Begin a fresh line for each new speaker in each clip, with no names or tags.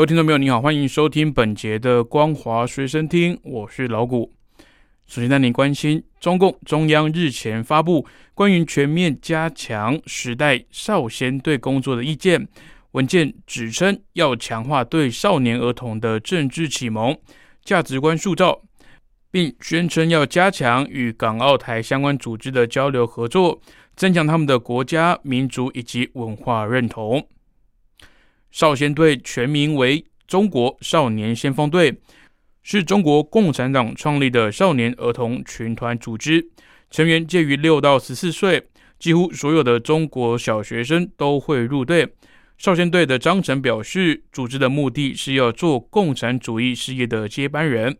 各位听众朋友，你好，欢迎收听本节的《光华随身听》，我是老谷。首先带您关心，中共中央日前发布关于全面加强时代少先队工作的意见文件，指称要强化对少年儿童的政治启蒙、价值观塑造，并宣称要加强与港澳台相关组织的交流合作，增强他们的国家、民族以及文化认同。少先队全名为中国少年先锋队。是中国共产党创立的少年儿童群团组织，成员介于六到十四岁，几乎所有的中国小学生都会入队。少先队的章程表示，组织的目的是要做共产主义事业的接班人。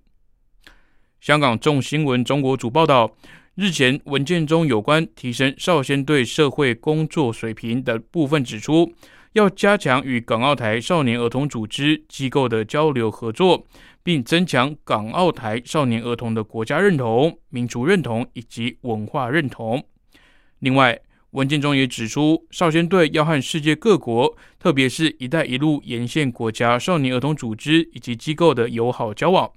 香港众新闻中国组报道，日前文件中有关提升少先队社会工作水平的部分指出，要加强与港澳台少年儿童组织机构的交流合作。并增强港澳台少年儿童的国家认同、民族认同以及文化认同。另外，文件中也指出，少先队要和世界各国，特别是一带一路沿线国家少年儿童组织以及机构的友好交往。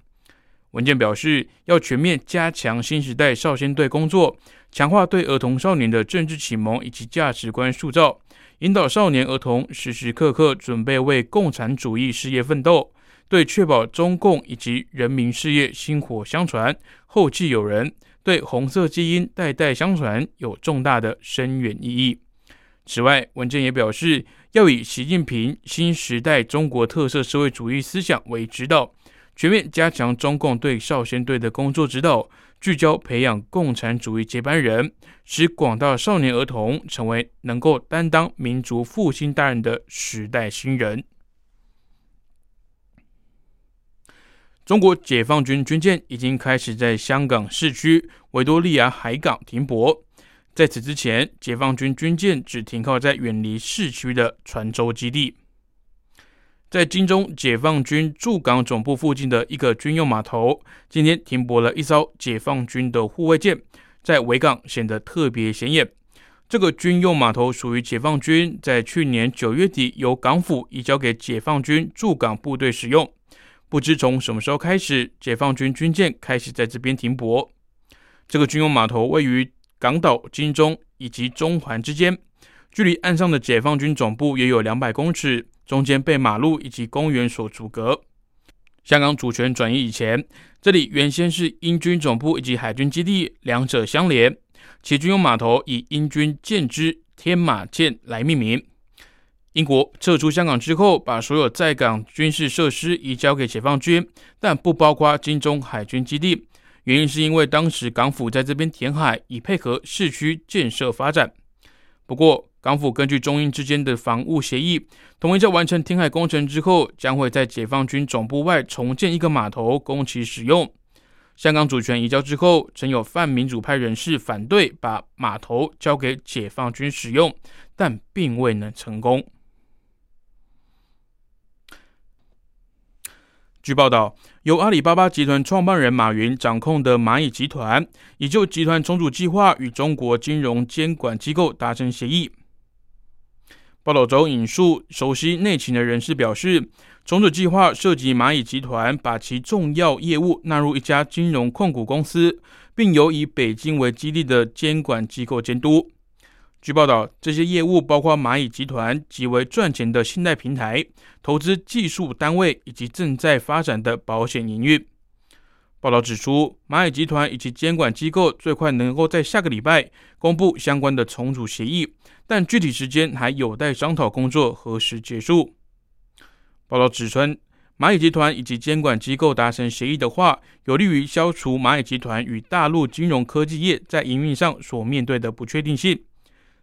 文件表示，要全面加强新时代少先队工作，强化对儿童少年的政治启蒙以及价值观塑造，引导少年儿童时时刻刻准备为共产主义事业奋斗。对确保中共以及人民事业薪火相传、后继有人，对红色基因代代相传有重大的深远意义。此外，文件也表示，要以习近平新时代中国特色社会主义思想为指导，全面加强中共对少先队的工作指导，聚焦培养共产主义接班人，使广大少年儿童成为能够担当民族复兴大任的时代新人。中国解放军军舰已经开始在香港市区维多利亚海港停泊。在此之前，解放军军舰只停靠在远离市区的船洲基地。在金钟解放军驻港总部附近的一个军用码头，今天停泊了一艘解放军的护卫舰，在维港显得特别显眼。这个军用码头属于解放军，在去年九月底由港府移交给解放军驻港部队使用。不知从什么时候开始，解放军军舰开始在这边停泊。这个军用码头位于港岛金钟以及中环之间，距离岸上的解放军总部也有两百公尺，中间被马路以及公园所阻隔。香港主权转移以前，这里原先是英军总部以及海军基地，两者相连。其军用码头以英军舰只天马舰来命名。英国撤出香港之后，把所有在港军事设施移交给解放军，但不包括金钟海军基地。原因是因为当时港府在这边填海，以配合市区建设发展。不过，港府根据中英之间的防务协议，同意在完成填海工程之后，将会在解放军总部外重建一个码头供其使用。香港主权移交之后，曾有泛民主派人士反对把码头交给解放军使用，但并未能成功。据报道，由阿里巴巴集团创办人马云掌控的蚂蚁集团，已就集团重组计划与中国金融监管机构达成协议。报道中引述熟悉内情的人士表示，重组计划涉及蚂蚁集团把其重要业务纳入一家金融控股公司，并由以北京为基地的监管机构监督。据报道，这些业务包括蚂蚁集团极为赚钱的信贷平台、投资技术单位以及正在发展的保险营运。报道指出，蚂蚁集团以及监管机构最快能够在下个礼拜公布相关的重组协议，但具体时间还有待商讨工作何时结束。报道指出，蚂蚁集团以及监管机构达成协议的话，有利于消除蚂蚁集团与大陆金融科技业在营运上所面对的不确定性。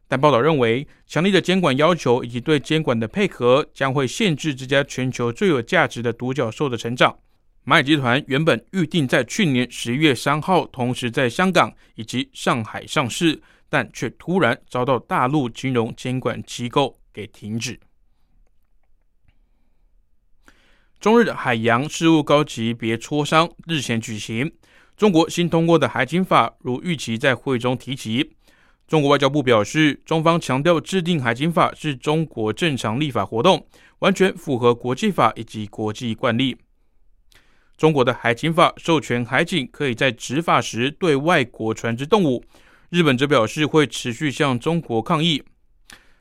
但报道认为，强力的监管要求以及对监管的配合将会限制这家全球最有价值的独角兽的成长。蚂蚁集团原本预定在去年十一月三号同时在香港以及上海上市，但却突然遭到大陆金融监管机构给停止。中日海洋事务高级别磋商日前举行，中国新通过的海警法如预期在会中提及。中国外交部表示，中方强调制定海警法是中国正常立法活动，完全符合国际法以及国际惯例。中国的海警法授权海警可以在执法时对外国船只动武。日本则表示会持续向中国抗议。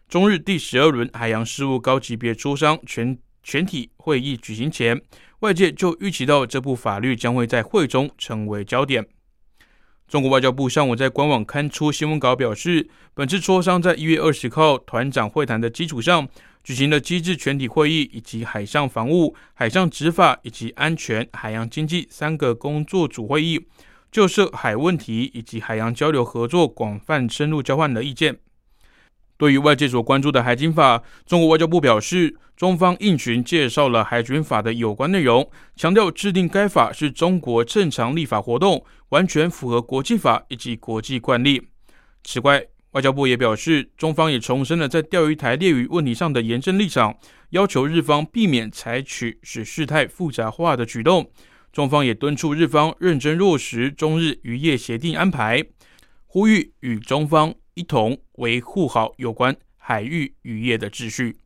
中日第十二轮海洋事务高级别磋商全全体会议举行前，外界就预期到这部法律将会在会中成为焦点。中国外交部上午在官网刊出新闻稿表示，本次磋商在一月二十号团长会谈的基础上。举行了机制全体会议，以及海上防务、海上执法以及安全、海洋经济三个工作组会议，就涉海问题以及海洋交流合作广泛深入交换了意见。对于外界所关注的海警法，中国外交部表示，中方应询介绍了海军法的有关内容，强调制定该法是中国正常立法活动，完全符合国际法以及国际惯例。此外，外交部也表示，中方也重申了在钓鱼台列屿问题上的严正立场，要求日方避免采取使事态复杂化的举动。中方也敦促日方认真落实中日渔业协定安排，呼吁与中方一同维护好有关海域渔业的秩序。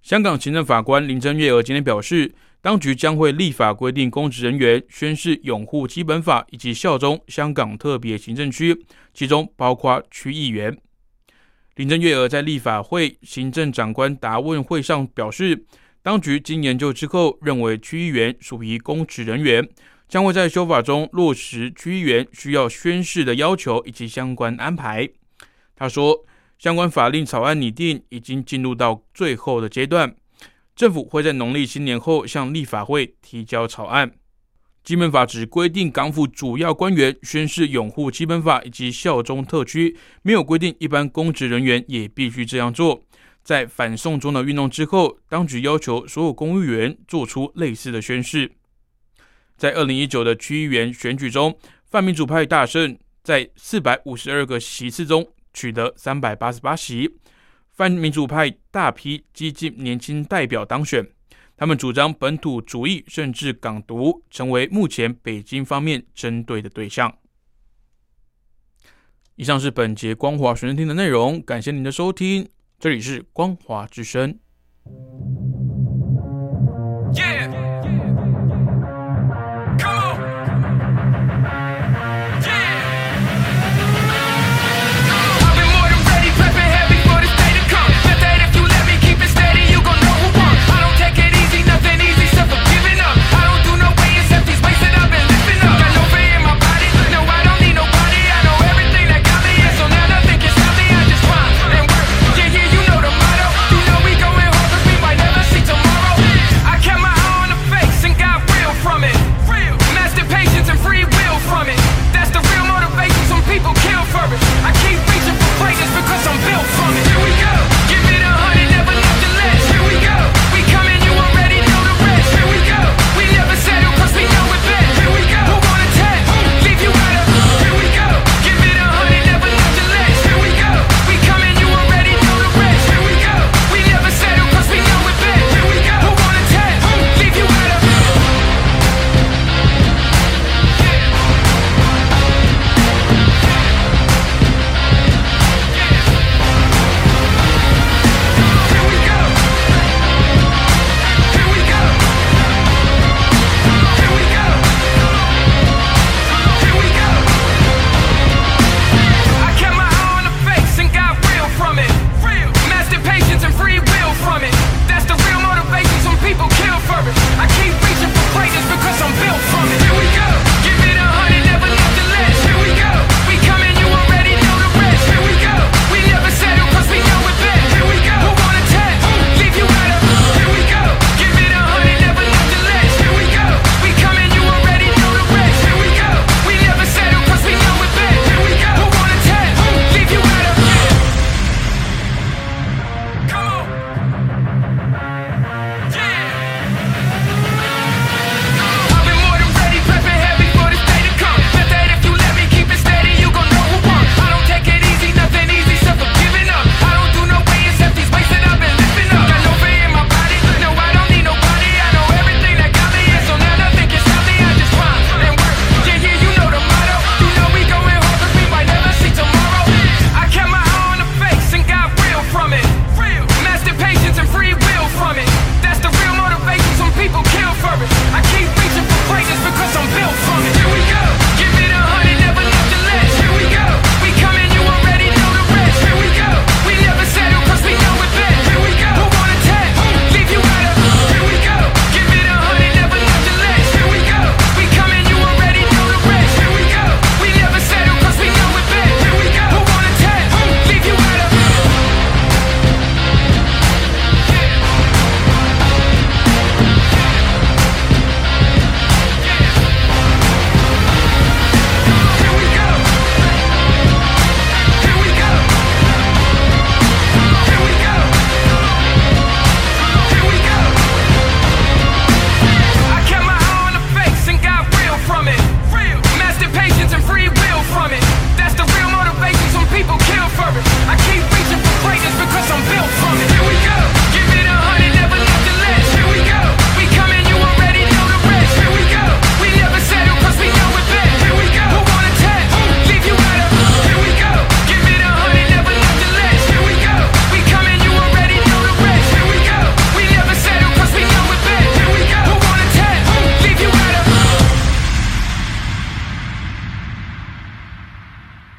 香港行政法官林郑月娥今天表示。当局将会立法规定，公职人员宣誓拥护基本法以及效忠香港特别行政区，其中包括区议员。林郑月娥在立法会行政长官答问会上表示，当局经研究之后，认为区议员属于公职人员，将会在修法中落实区议员需要宣誓的要求以及相关安排。他说，相关法令草案拟定已经进入到最后的阶段。政府会在农历新年后向立法会提交草案。基本法只规定港府主要官员宣誓拥护基本法以及效忠特区，没有规定一般公职人员也必须这样做。在反送中的运动之后，当局要求所有公务员做出类似的宣誓。在二零一九的区议员选举中，泛民主派大胜，在四百五十二个席次中取得三百八十八席。泛民主派大批激进年轻代表当选，他们主张本土主义，甚至港独，成为目前北京方面针对的对象。以上是本节光华学生听的内容，感谢您的收听，这里是光华之声。耶。